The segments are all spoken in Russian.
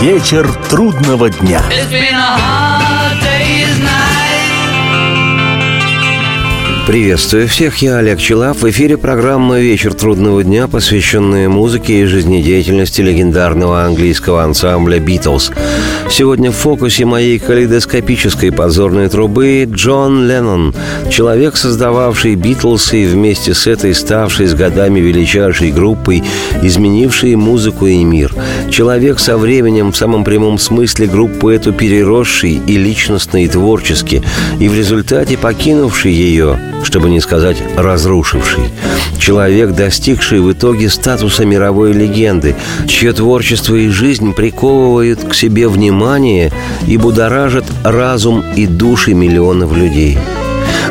Вечер трудного дня. Приветствую всех, я Олег Челав. В эфире программа «Вечер трудного дня», посвященная музыке и жизнедеятельности легендарного английского ансамбля «Битлз». Сегодня в фокусе моей калейдоскопической подзорной трубы Джон Леннон, человек, создававший «Битлз» и вместе с этой ставший с годами величайшей группой, изменивший музыку и мир. Человек со временем в самом прямом смысле группу эту переросший и личностно, и творчески, и в результате покинувший ее – чтобы не сказать разрушивший. Человек, достигший в итоге статуса мировой легенды, чье творчество и жизнь приковывают к себе внимание и будоражат разум и души миллионов людей.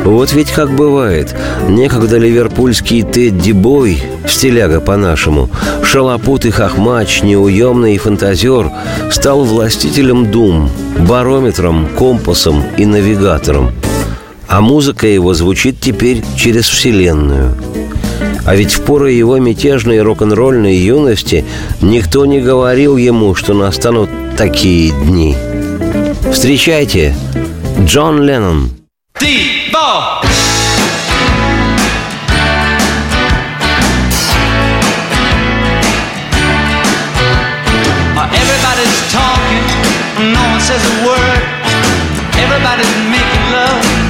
Вот ведь как бывает. Некогда ливерпульский Тедди Бой, стиляга по-нашему, шалопут и хохмач, неуемный фантазер, стал властителем дум, барометром, компасом и навигатором – а музыка его звучит теперь через Вселенную. А ведь в поры его мятежной рок-н-ролльной юности никто не говорил ему, что настанут такие дни. Встречайте, Джон Леннон. Everybody's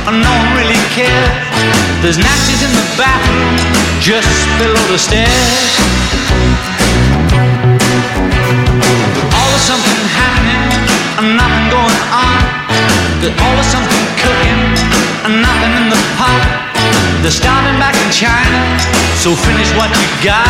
love no one really cares. There's Nazis in the bathroom just below the stairs. Always something happening and nothing going on. There's always something cooking and nothing in the pot. They're starting back in China, so finish what you got.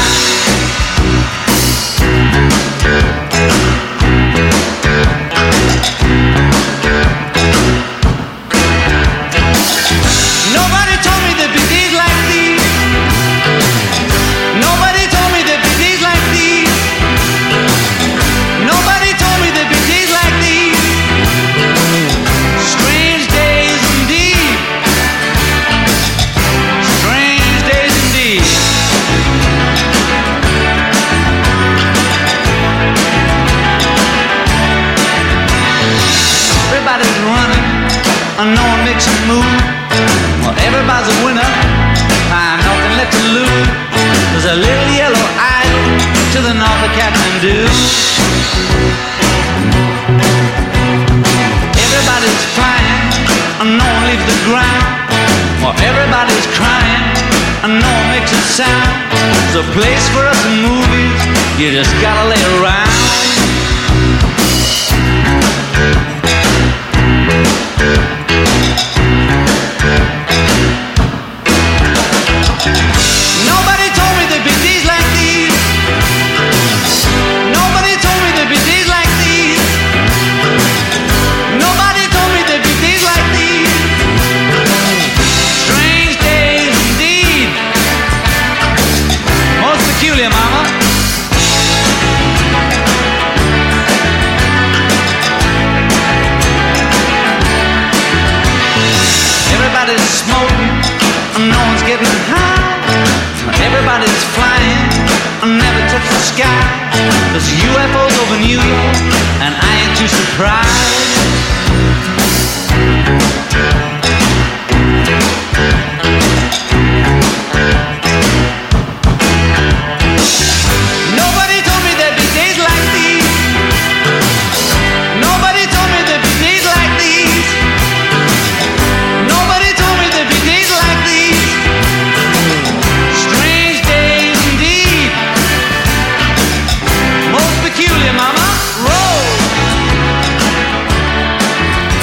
Kathmandu. Everybody's flying and no one leaves the ground. Well, everybody's crying, and no one makes a sound. There's a place for us in movies, you just gotta lay around.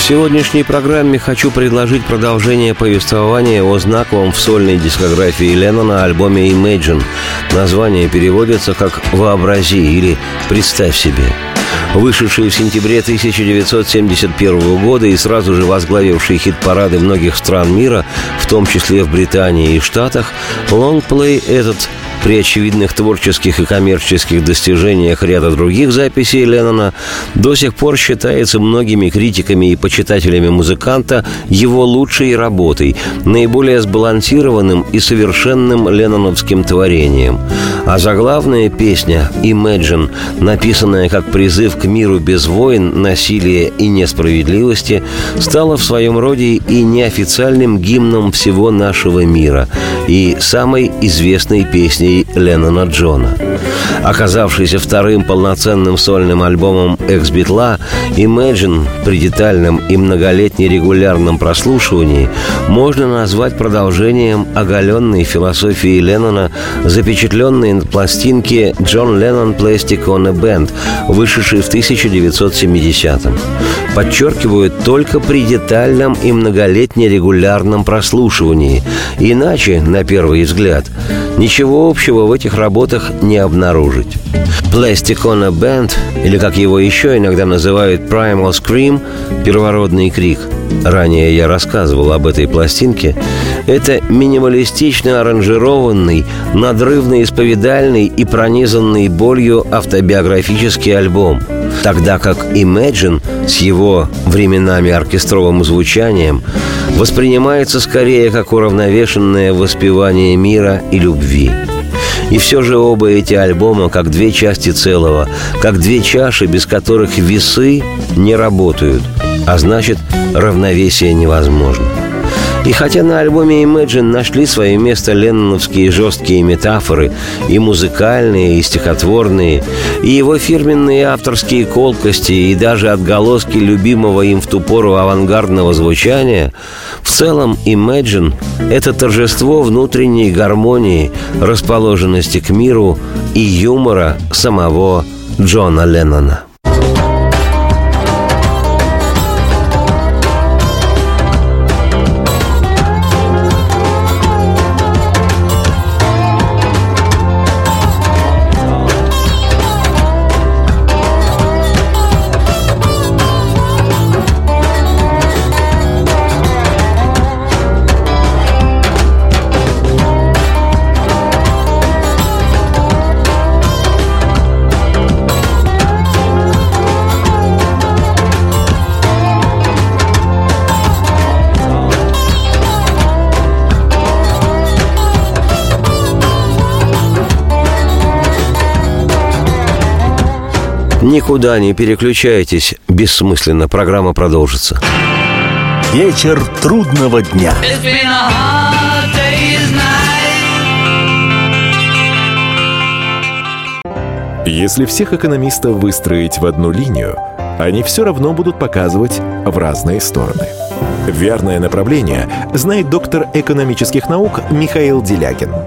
Сегодняшней программе хочу предложить продолжение повествования о знаковом в сольной дискографии Леннона альбоме Imagine. Название переводится как «Вообрази» или «Представь себе». Вышедший в сентябре 1971 года и сразу же возглавивший хит-парады многих стран мира, в том числе в Британии и Штатах, лонгплей этот при очевидных творческих и коммерческих достижениях ряда других записей Леннона до сих пор считается многими критиками и почитателями музыканта его лучшей работой, наиболее сбалансированным и совершенным ленноновским творением. А заглавная песня «Imagine», написанная как призыв к миру без войн, насилия и несправедливости, стала в своем роде и неофициальным гимном всего нашего мира и самой известной песней Леннона Джона. Оказавшийся вторым полноценным сольным альбомом «Экс-Битла», «Imagine» при детальном и многолетне регулярном прослушивании можно назвать продолжением оголенной философии Леннона, запечатленной на пластинке «Джон Леннон Plastic on a Band», вышедшей в 1970-м. Подчеркивают только при детальном и многолетне регулярном прослушивании. Иначе, на первый взгляд, ничего общего в этих работах не обнаружить. Plastic on a Band, или как его еще иногда называют Primal Scream, первородный крик – ранее я рассказывал об этой пластинке, это минималистично аранжированный, надрывно-исповедальный и пронизанный болью автобиографический альбом, тогда как Imagine с его временами оркестровым звучанием воспринимается скорее как уравновешенное воспевание мира и любви. И все же оба эти альбома как две части целого, как две чаши, без которых весы не работают – а значит, равновесие невозможно. И хотя на альбоме Imagine нашли свое место ленноновские жесткие метафоры, и музыкальные, и стихотворные, и его фирменные авторские колкости, и даже отголоски любимого им в ту пору авангардного звучания, в целом Imagine — это торжество внутренней гармонии, расположенности к миру и юмора самого Джона Леннона. Никуда не переключайтесь, бессмысленно, программа продолжится. Вечер трудного дня. Если всех экономистов выстроить в одну линию, они все равно будут показывать в разные стороны. Верное направление знает доктор экономических наук Михаил Делягин –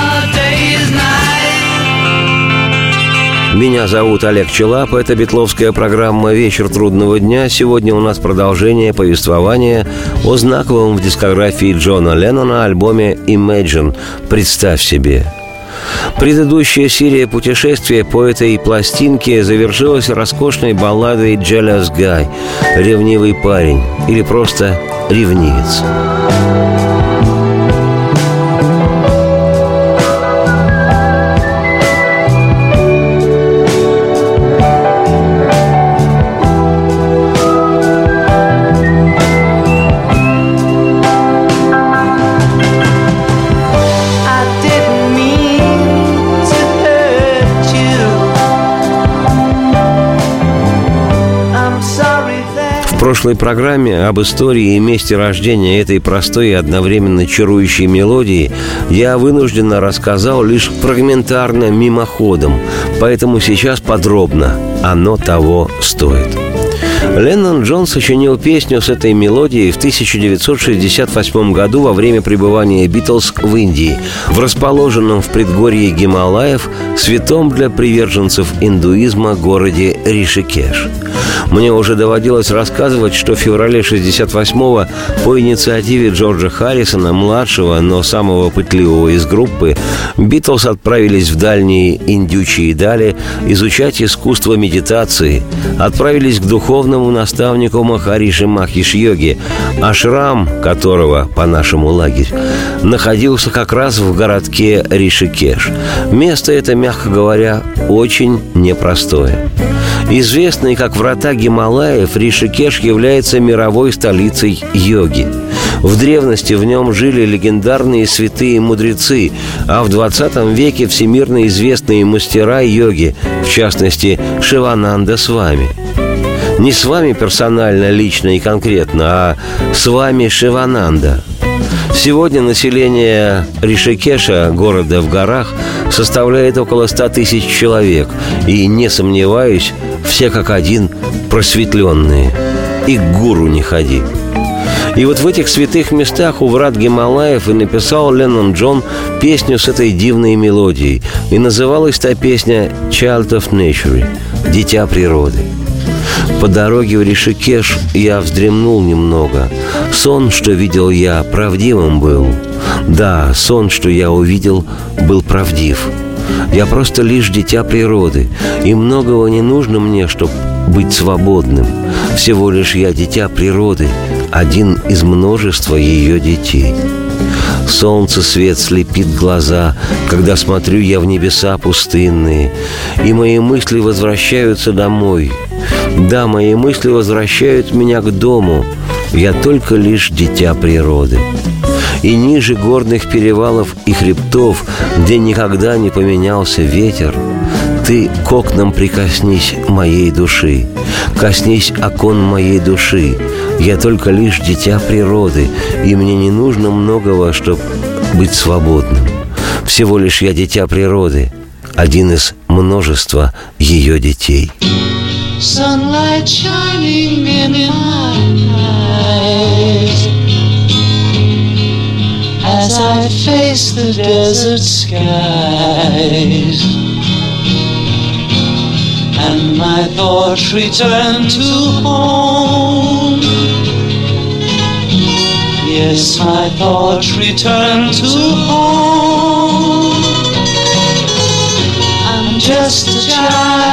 Меня зовут Олег Челап. Это битловская программа «Вечер трудного дня». Сегодня у нас продолжение повествования о знаковом в дискографии Джона Леннона альбоме «Imagine» «Представь себе». Предыдущая серия путешествия по этой пластинке завершилась роскошной балладой «Jealous Guy» «Ревнивый парень» или просто «Ревнивец». Прошлой программе об истории и месте рождения этой простой и одновременно чарующей мелодии я вынужденно рассказал лишь фрагментарно мимоходом, поэтому сейчас подробно оно того стоит. Леннон Джон сочинил песню с этой мелодией в 1968 году во время пребывания Битлз в Индии, в расположенном в предгорье Гималаев святом для приверженцев индуизма городе Ришикеш – Мне уже доводилось рассказывать, что в феврале 68-го по инициативе Джорджа Харрисона, младшего, но самого пытливого из группы, Битлз отправились в дальние индючие дали изучать искусство медитации, отправились к духовному наставнику Махариши Махиш-йоги, ашрам которого, по нашему лагерь, находился как раз в городке Ришикеш. Место это, мягко говоря, очень непростое. Известный как врата Гималаев, Ришикеш является мировой столицей йоги. В древности в нем жили легендарные святые мудрецы, а в 20 веке всемирно известные мастера йоги, в частности Шивананда с вами. Не с вами персонально, лично и конкретно, а с вами Шивананда – Сегодня население Ришикеша, города в горах, составляет около 100 тысяч человек. И, не сомневаюсь, все как один просветленные. И к гуру не ходи. И вот в этих святых местах у врат Гималаев и написал Леннон Джон песню с этой дивной мелодией. И называлась та песня «Child of Nature» – «Дитя природы». По дороге в Ришикеш я вздремнул немного. Сон, что видел я, правдивым был. Да, сон, что я увидел, был правдив. Я просто лишь дитя природы, и многого не нужно мне, чтобы быть свободным. Всего лишь я дитя природы, один из множества ее детей. Солнце свет слепит глаза, когда смотрю я в небеса пустынные, и мои мысли возвращаются домой. Да, мои мысли возвращают меня к дому. Я только лишь дитя природы. И ниже горных перевалов и хребтов, где никогда не поменялся ветер, ты к окнам прикоснись моей души, коснись окон моей души. Я только лишь дитя природы, и мне не нужно многого, чтобы быть свободным. Всего лишь я дитя природы, один из множества ее детей. Sunlight shining in my eyes. As I face the desert skies. And my thoughts return to home. Yes, my thoughts return to home. I'm just a child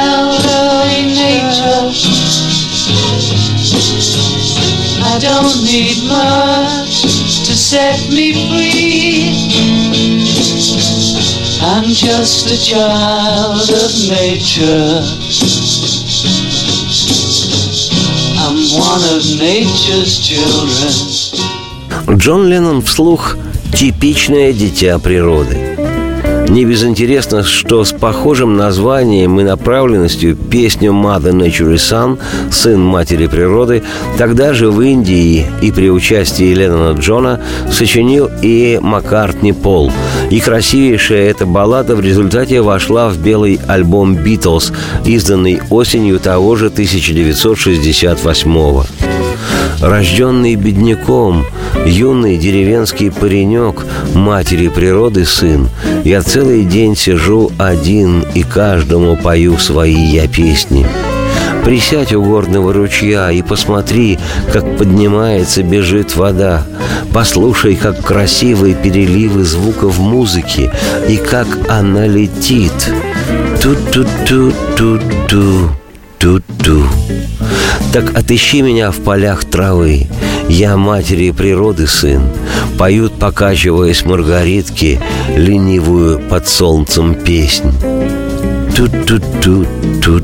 I don't need much to set me free I'm just a child of nature I'm one of nature's children Джон Леннон вслух «Типичное дитя природы». Не безинтересно, что с похожим названием и направленностью песню «Mother Nature Son» «Сын матери природы» тогда же в Индии и при участии Леннона Джона сочинил и Маккартни Пол. И красивейшая эта баллада в результате вошла в белый альбом «Битлз», изданный осенью того же 1968 года. Рожденный бедняком, юный деревенский паренек, матери природы сын, я целый день сижу один и каждому пою свои я песни. Присядь у горного ручья и посмотри, как поднимается, бежит вода. Послушай, как красивые переливы звуков музыки и как она летит. Ту-ту-ту-ту-ту, ту-ту. Так отыщи меня в полях травы, я матери природы сын, Поют, покачиваясь маргаритки, Ленивую под солнцем песнь. Ту-ту-ту-ту-ту,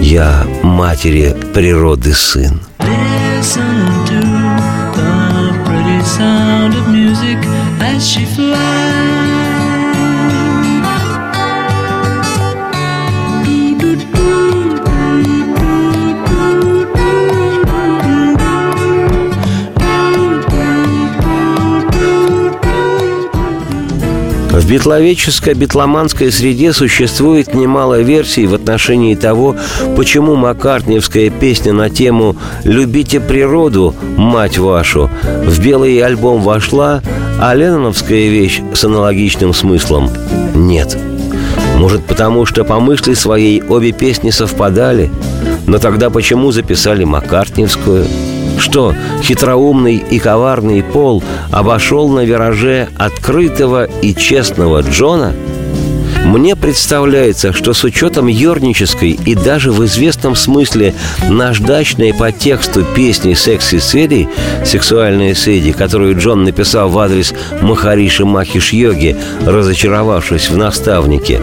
Я матери природы сын. Listen to the pretty sound of music as she flies. В битловеческой среде существует немало версий в отношении того, почему маккартниевская песня на тему «Любите природу, мать вашу» в белый альбом вошла, а ленноновская вещь с аналогичным смыслом нет. Может, потому что по мысли своей обе песни совпадали? Но тогда почему записали Маккартневскую? Что, хитроумный и коварный Пол обошел на вираже открытого и честного Джона – мне представляется, что с учетом ернической и даже в известном смысле наждачной по тексту песни «Секси Сэдди» «Сексуальная Сэдди», которую Джон написал в адрес Махариши Махиш Йоги, разочаровавшись в наставнике,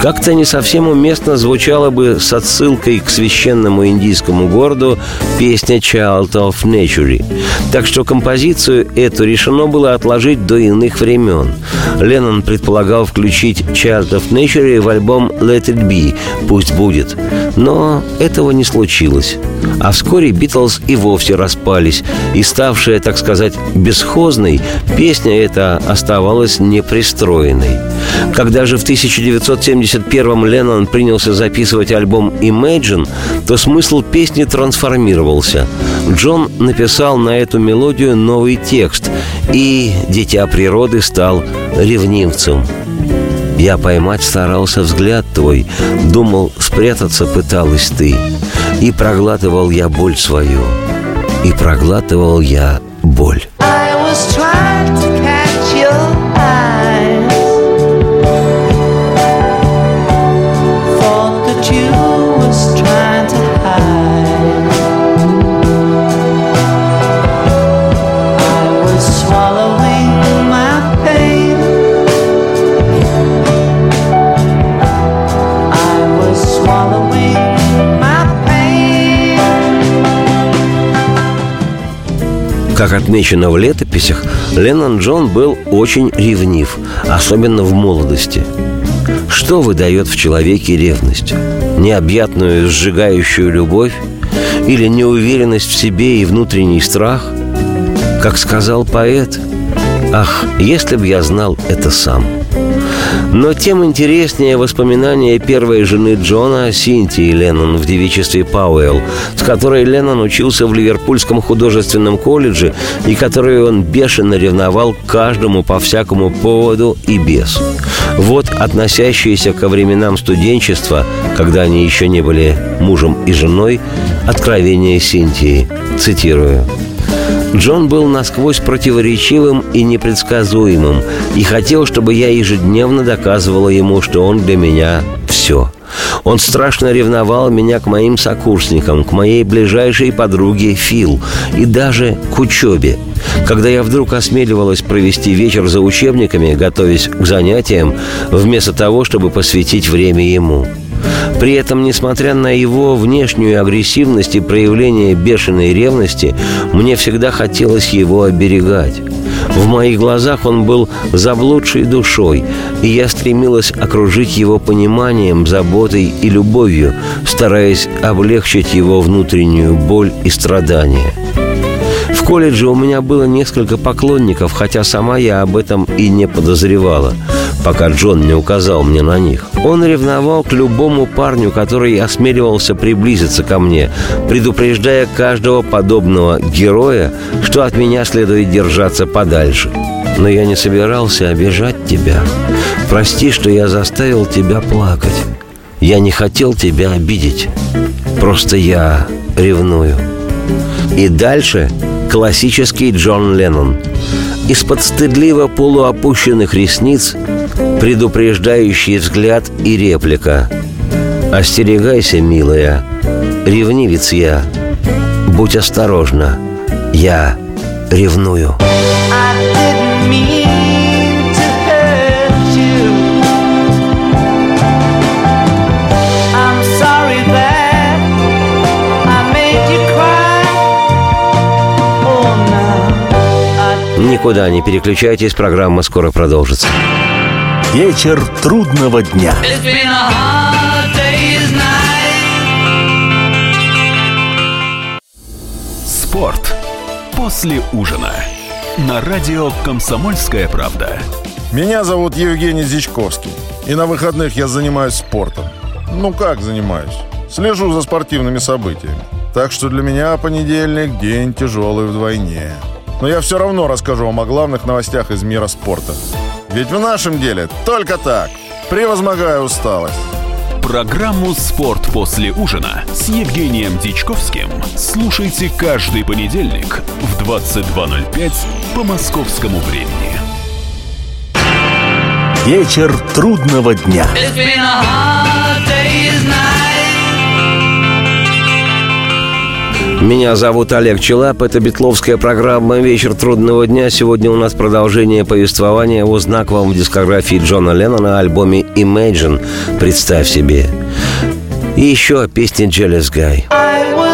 как-то не совсем уместно звучала бы с отсылкой к священному индийскому городу песня «Child of Nature». Так что композицию эту решено было отложить до иных времен. Леннон предполагал включить «Child of Nature в альбом Let It Be «Пусть будет». Но этого не случилось. А вскоре Битлз и вовсе распались, и ставшая, так сказать, бесхозной, песня эта оставалась непристроенной. Когда же в 1971-м Леннон принялся записывать альбом Imagine, то смысл песни трансформировался. Джон написал на эту мелодию новый текст, и «Дитя природы» стал ревнивцем. Я поймать старался взгляд твой, Думал, спрятаться пыталась ты. И проглатывал я боль свою, И проглатывал я боль. Отмечено в летописях, Леннон Джон был очень ревнив, особенно в молодости. Что выдает в человеке ревность? Необъятную, сжигающую любовь? Или неуверенность в себе и внутренний страх? Как сказал поэт, «Ах, если б я знал это сам!» – но тем интереснее воспоминания первой жены Джона, Синтии Леннон в девичестве Пауэлл, с которой Леннон учился в Ливерпульском художественном колледже и которой он бешено ревновал каждому по всякому поводу и без. Вот относящиеся ко временам студенчества, когда они еще не были мужем и женой, откровение Синтии. Цитирую. Джон был насквозь противоречивым и непредсказуемым и хотел, чтобы я ежедневно доказывала ему, что он для меня все. Он страшно ревновал меня к моим сокурсникам, к моей ближайшей подруге Фил и даже к учебе. Когда я вдруг осмеливалась провести вечер за учебниками, готовясь к занятиям, вместо того, чтобы посвятить время ему – при этом, несмотря на его внешнюю агрессивность и проявление бешеной ревности, мне всегда хотелось его оберегать. В моих глазах он был заблудшей душой, и я стремилась окружить его пониманием, заботой и любовью, стараясь облегчить его внутреннюю боль и страдания. В колледже у меня было несколько поклонников, хотя сама я об этом и не подозревала – пока Джон не указал мне на них. Он ревновал к любому парню, который осмеливался приблизиться ко мне, предупреждая каждого подобного героя, что от меня следует держаться подальше. Но я не собирался обижать тебя. Прости, что я заставил тебя плакать. Я не хотел тебя обидеть. Просто я ревную. И дальше классический Джон Леннон. Из-под стыдливо полуопущенных ресниц предупреждающий взгляд и реплика. «Остерегайся, милая, ревнивец я, будь осторожна, я ревную». Никуда не переключайтесь, программа скоро продолжится. Вечер трудного дня. Спорт после ужина. На радио «Комсомольская правда». Меня зовут Евгений Зичковский. И на выходных я занимаюсь спортом. Ну как занимаюсь? Слежу за спортивными событиями. Так что для меня понедельник – день тяжелый вдвойне. Но я все равно расскажу вам о главных новостях из мира спорта. Ведь в нашем деле только так, превозмогая усталость. Программу «Спорт после ужина» с Евгением Дичковским слушайте каждый понедельник в 22.05 по московскому времени. Вечер трудного дня. Меня зовут Олег Челап. Это битловская программа «Вечер трудного дня». Сегодня у нас продолжение повествования о знаковом в дискографии Джона Леннона альбоме «Imagine». Представь себе. И еще о песне «Jealous Guy». I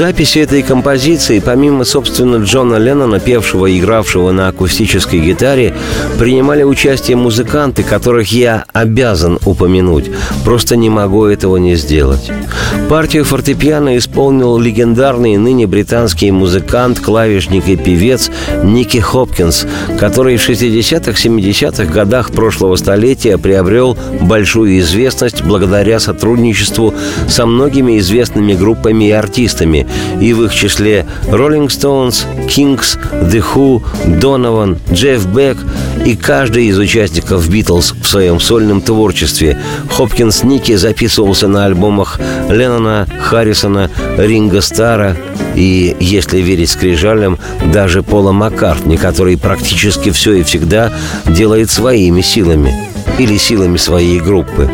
записи этой композиции, помимо, собственно, Джона Леннона, певшего и игравшего на акустической гитаре, принимали участие музыканты, которых я обязан упомянуть. Просто не могу этого не сделать. Партию фортепиано исполнил легендарный ныне британский музыкант, клавишник и певец Ники Хопкинс, который в 60-х, 70-х годах прошлого столетия приобрел большую известность благодаря сотрудничеству со многими известными группами и артистами, и в их числе Rolling Stones, Kings, The Who, Donovan, Джефф Бек и каждый из участников Битлз в своем сольном творчестве. Хопкинс Ники записывался на альбомах Леннона, Харрисона, Ринга Стара и, если верить скрижалям, даже Пола Маккартни, который практически все и всегда делает своими силами или силами своей группы.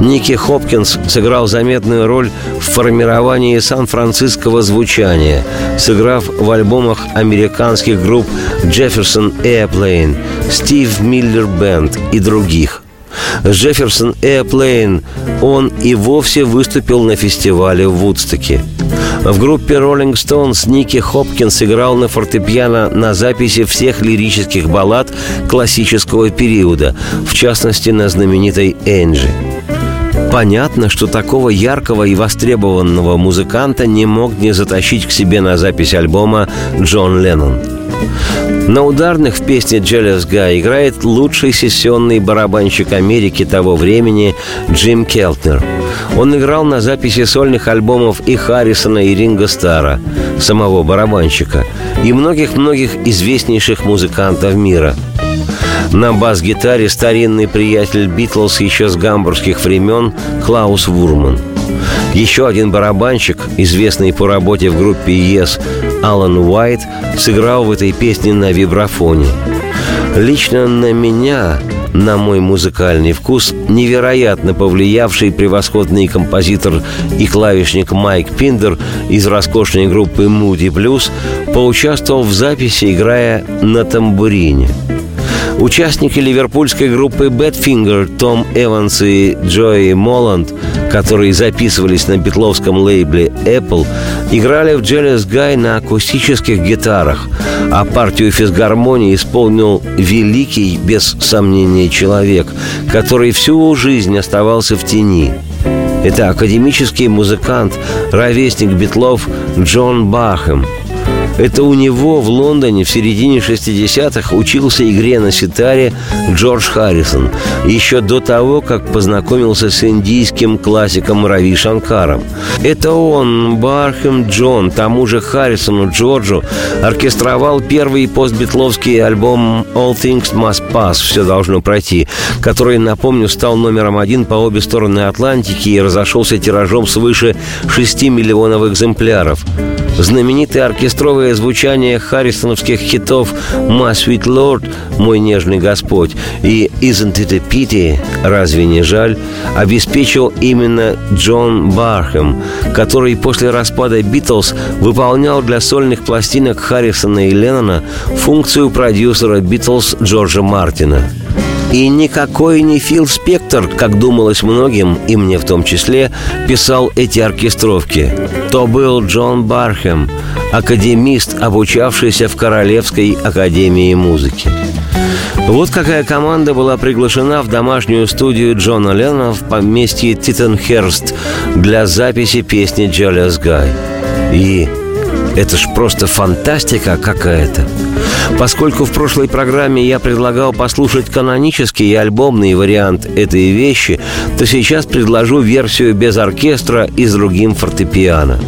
Ники Хопкинс сыграл заметную роль в формировании сан-франциского звучания, сыграв в альбомах американских групп Jefferson Airplane, Steve Miller Band и других. Jefferson Airplane он и вовсе выступил на фестивале в Вудстоке. В группе Rolling Stones Ники Хопкинс играл на фортепиано на записи всех лирических баллад классического периода, в частности на знаменитой «Энджи». Понятно, что такого яркого и востребованного музыканта не мог не затащить к себе на запись альбома Джон Леннон. На ударных в песне «Jealous Guy» играет лучший сессионный барабанщик Америки того времени Джим Келтнер. Он играл на записи сольных альбомов и Харрисона, и Ринга Стара, самого барабанщика, и многих-многих известнейших музыкантов мира – на бас-гитаре старинный приятель Битлз еще с гамбургских времен Клаус Вурман. Еще один барабанщик, известный по работе в группе Yes, Алан Уайт, сыграл в этой песне на вибрафоне. Лично на меня, на мой музыкальный вкус, невероятно повлиявший превосходный композитор и клавишник Майк Пиндер из роскошной группы Moody Blues поучаствовал в записи, играя на тамбурине – Участники ливерпульской группы Badfinger Том Эванс и Джои Моланд, которые записывались на битловском лейбле Apple, играли в Jealous Guy на акустических гитарах, а партию физгармонии исполнил великий, без сомнения, человек, который всю жизнь оставался в тени. Это академический музыкант, ровесник битлов Джон Бахем – это у него в Лондоне в середине 60-х учился игре на ситаре Джордж Харрисон, еще до того, как познакомился с индийским классиком Рави Шанкаром. Это он, Бархем Джон, тому же Харрисону Джорджу, оркестровал первый постбитловский альбом «All Things Must Pass» «Все должно пройти», который, напомню, стал номером один по обе стороны Атлантики и разошелся тиражом свыше 6 миллионов экземпляров. Знаменитое оркестровое звучание харрисоновских хитов «My Sweet Lord» «Мой нежный Господь» и «Isn't it a pity» «Разве не жаль» обеспечил именно Джон Бархэм, который после распада «Битлз» выполнял для сольных пластинок Харрисона и Леннона функцию продюсера «Битлз» Джорджа Мартина – и никакой не Фил Спектор, как думалось многим, и мне в том числе, писал эти оркестровки. То был Джон Бархэм, академист, обучавшийся в Королевской академии музыки. Вот какая команда была приглашена в домашнюю студию Джона Леннона в поместье Титенхерст для записи песни «Jealous Guy». И это ж просто фантастика какая-то. Поскольку в прошлой программе я предлагал послушать канонический и альбомный вариант этой вещи, то сейчас предложу версию без оркестра и с другим фортепиано.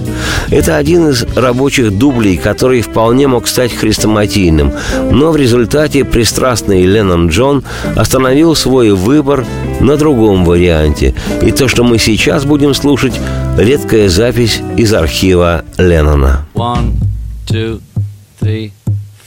Это один из рабочих дублей, который вполне мог стать хрестоматийным, но в результате пристрастный Леннон Джон остановил свой выбор на другом варианте. И то, что мы сейчас будем слушать, редкая запись из архива Леннона. One, two, three,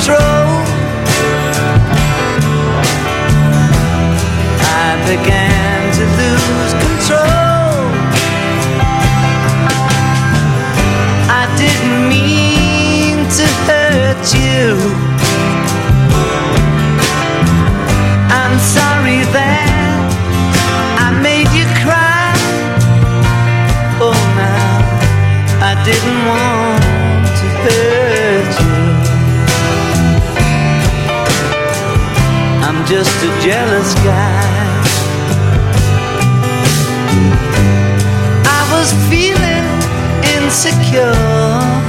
control. I began to lose control. I didn't mean to hurt you. I'm sorry that I made you cry. Oh, didn't want just a jealous guy. I was feeling insecure.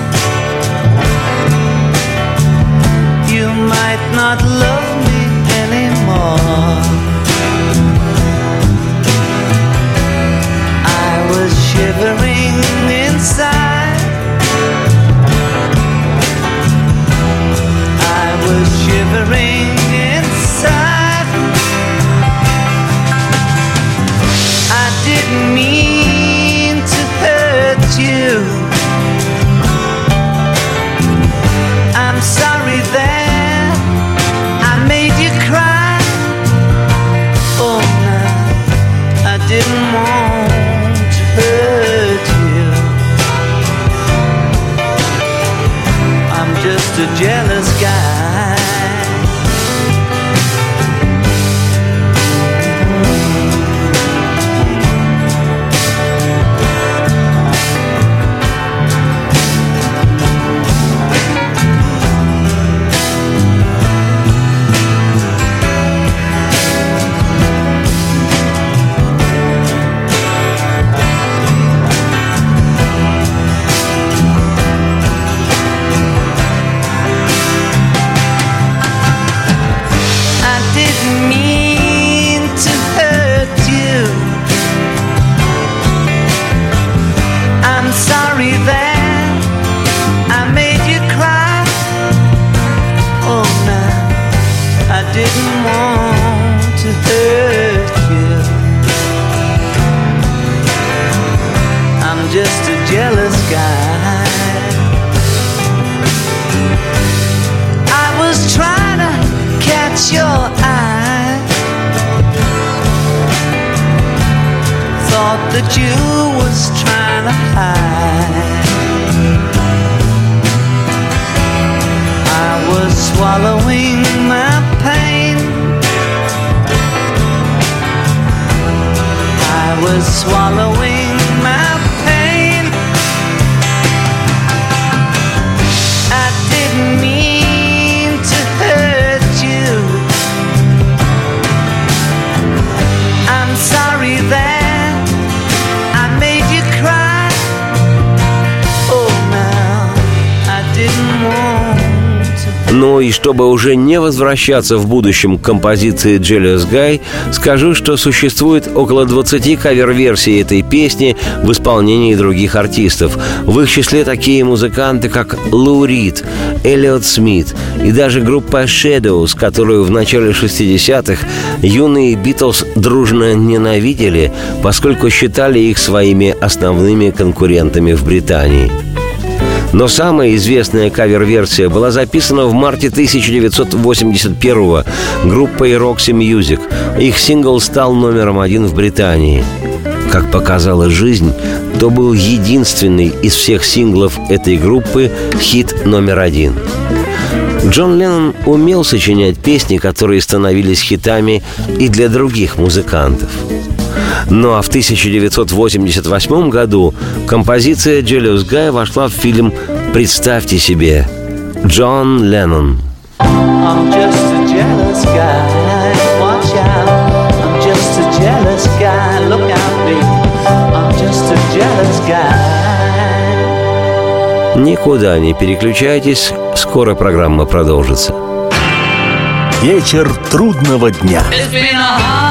Чтобы уже не возвращаться в будущем к композиции «Jealous Guy», скажу, что существует около 20 кавер-версий этой песни в исполнении других артистов. В их числе такие музыканты, как Лу Рид, Эллиот Смит и даже группа Shadows, которую в начале 60-х юные Битлз дружно ненавидели, поскольку считали их своими основными конкурентами в Британии. Но самая известная кавер-версия была записана в марте 1981 группой Roxy Music. Их сингл стал номером один в Британии. Как показала жизнь, то был единственный из всех синглов этой группы хит номер один. Джон Леннон умел сочинять песни, которые становились хитами и для других музыкантов. Ну а в 1988 году композиция «Jealous Guy» вошла в фильм «Представьте себе» Джон Леннон. I'm just a jealous guy. Watch out. I'm just a jealous guy. Look at me. I'm just a jealous guy. Никуда не переключайтесь, скоро программа продолжится. Вечер трудного дня. It's been a hard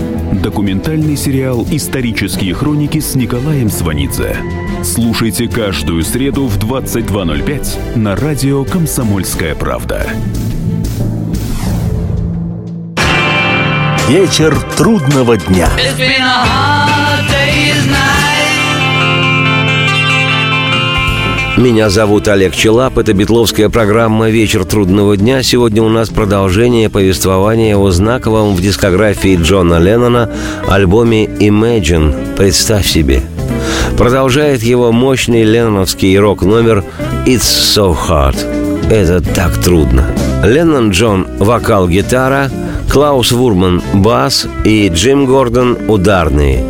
Документальный сериал «Исторические хроники» с Николаем Сванидзе. Слушайте каждую среду в 22.05 на радио «Комсомольская правда». Вечер трудного дня. Меня зовут Олег Челап. Это битловская программа «Вечер трудного дня». Сегодня у нас продолжение повествования о знаковом в дискографии Джона Леннона альбоме «Imagine». Представь себе. Продолжает его мощный ленноновский рок-номер «It's so hard». Это так трудно. Леннон Джон – вокал-гитара, Клаус Вурман – бас и Джим Гордон – ударные.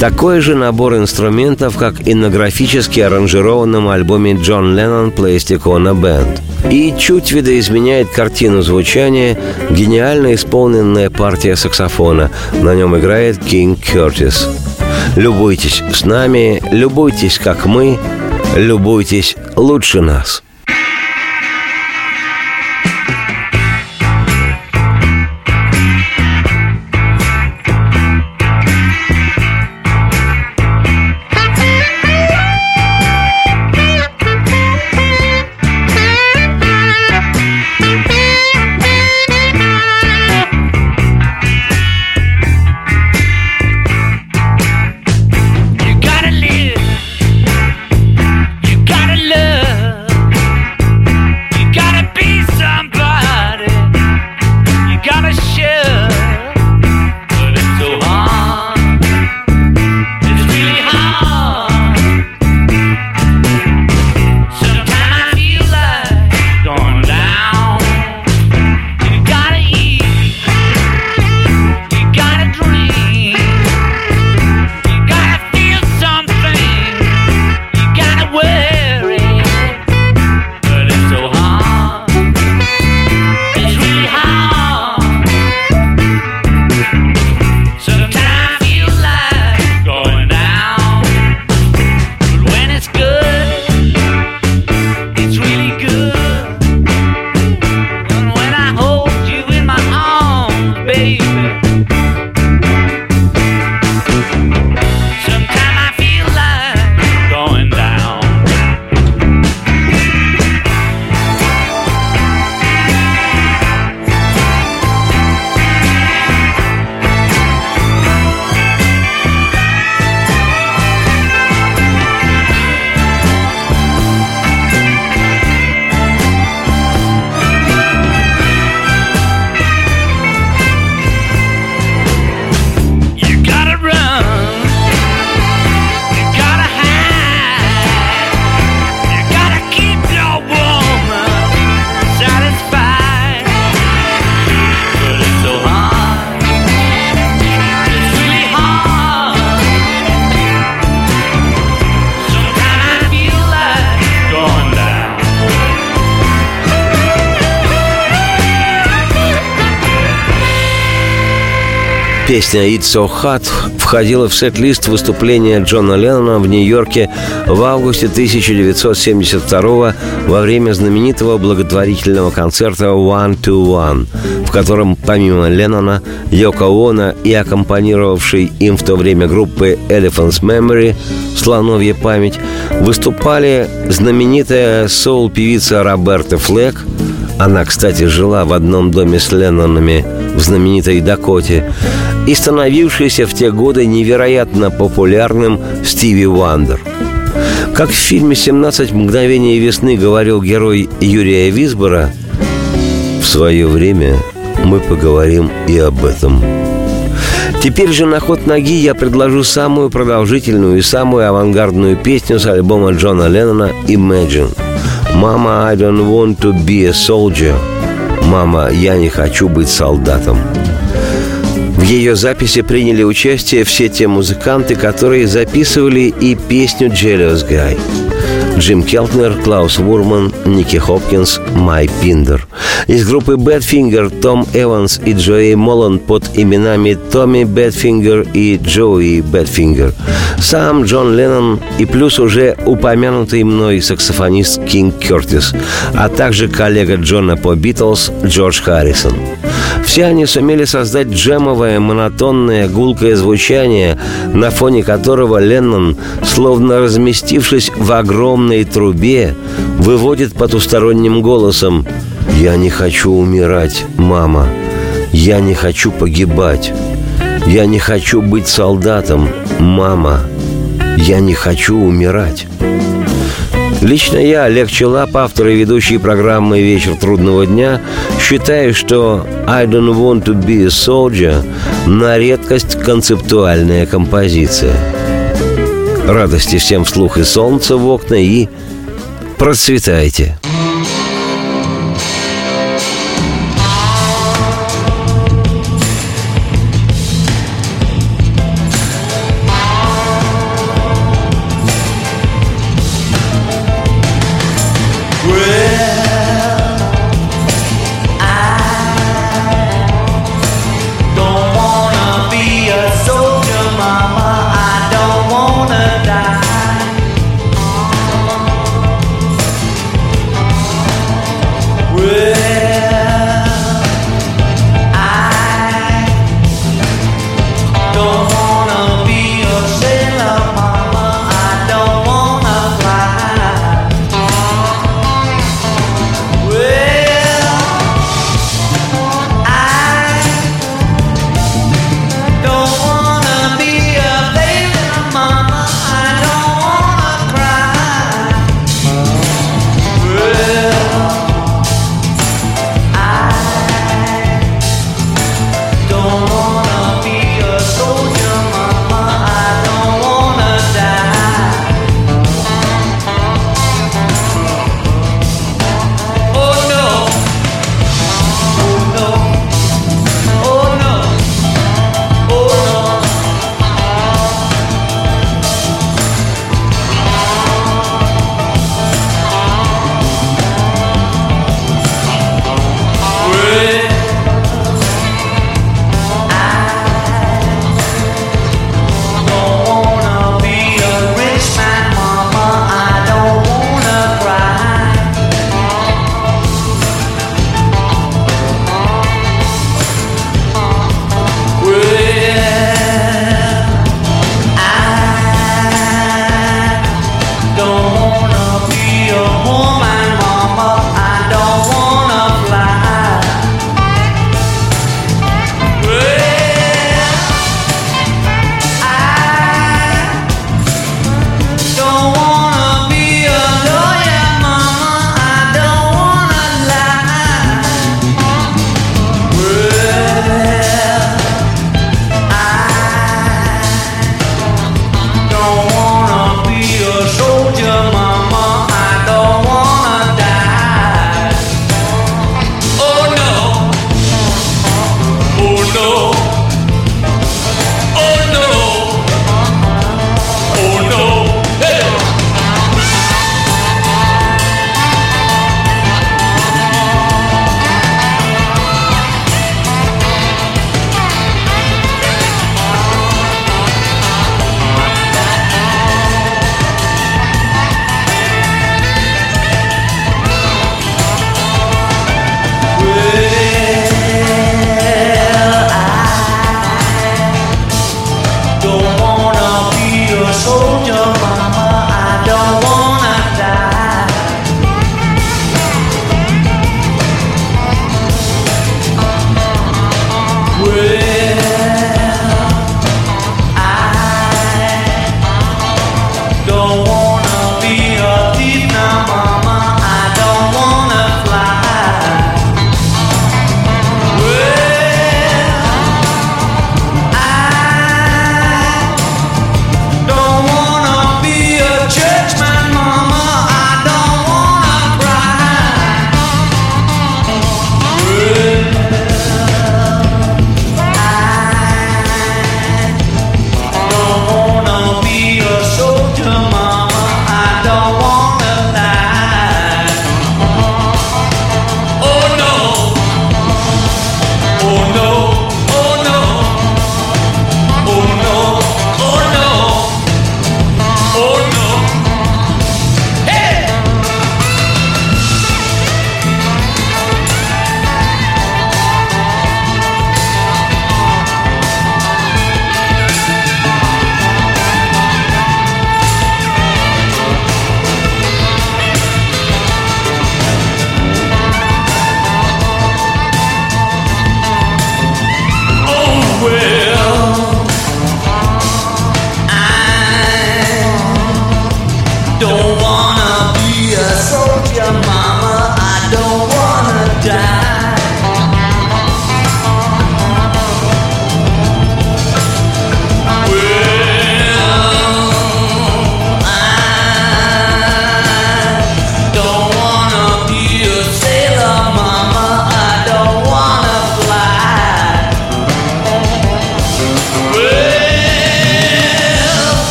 Такой же набор инструментов, как и на графически аранжированном альбоме Джон Леннон Plasticona Band. И чуть видоизменяет картину звучания гениально исполненная партия саксофона. На нем играет Кинг Кертис. Любуйтесь с нами, любуйтесь, как мы, любуйтесь лучше нас. Песня «It's so hot» входила в сет-лист выступления Джона Леннона в Нью-Йорке в августе 1972 во время знаменитого благотворительного концерта «One to One», в котором помимо Леннона, Йоко Оно и аккомпанировавшей им в то время группы Elephant's Memory «Слоновья память» выступали знаменитая соул-певица Роберта Флэк, она, кстати, жила в одном доме с Леннонами в знаменитой Дакоте, и становившийся в те годы невероятно популярным Стиви Вандер. Как в фильме «17 мгновений весны» говорил герой Юрия Висбора, в свое время мы поговорим и об этом. Теперь же на ход ноги я предложу самую продолжительную и самую авангардную песню с альбома Джона Леннона «Imagine». «Mama, I don't want to be a soldier». «Мама, я не хочу быть солдатом». В ее записи приняли участие все те музыканты, которые записывали и песню «Jealous Guy». Джим Келтнер, Клаус Форман, Ники Хопкинс, Майк Пиндер. Из группы Badfinger Том Эванс и Джои Молланд под именами Томми Бэдфингер и Джои Бэдфингер. Сам Джон Леннон и плюс уже упомянутый мной саксофонист Кинг Кертис, а также коллега Джона по Битлз Джордж Харрисон. Все они сумели создать джемовое, монотонное, гулкое звучание, на фоне которого Леннон, словно разместившись в огромной трубе, выводит потусторонним голосом «Я не хочу умирать, мама. Я не хочу погибать. Я не хочу быть солдатом, мама. Я не хочу умирать». Лично я, Олег Челап, автор и ведущий программы «Вечер трудного дня», считаю, что «I don't want to be a soldier» на редкость концептуальная композиция. Радости всем вслух и солнца в окна и процветайте!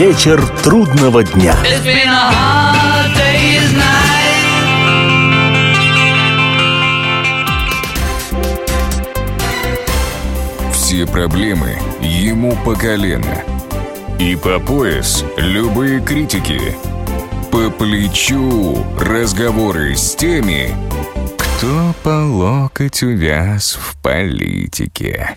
Вечер трудного дня. Все проблемы ему по колено. И по пояс любые критики. По плечу разговоры с теми, кто по локоть увяз в политике.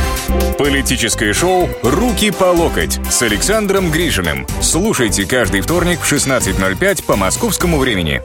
Политическое шоу «Руки по локоть» с Александром Грижиным. Слушайте каждый вторник в 16.05 по московскому времени.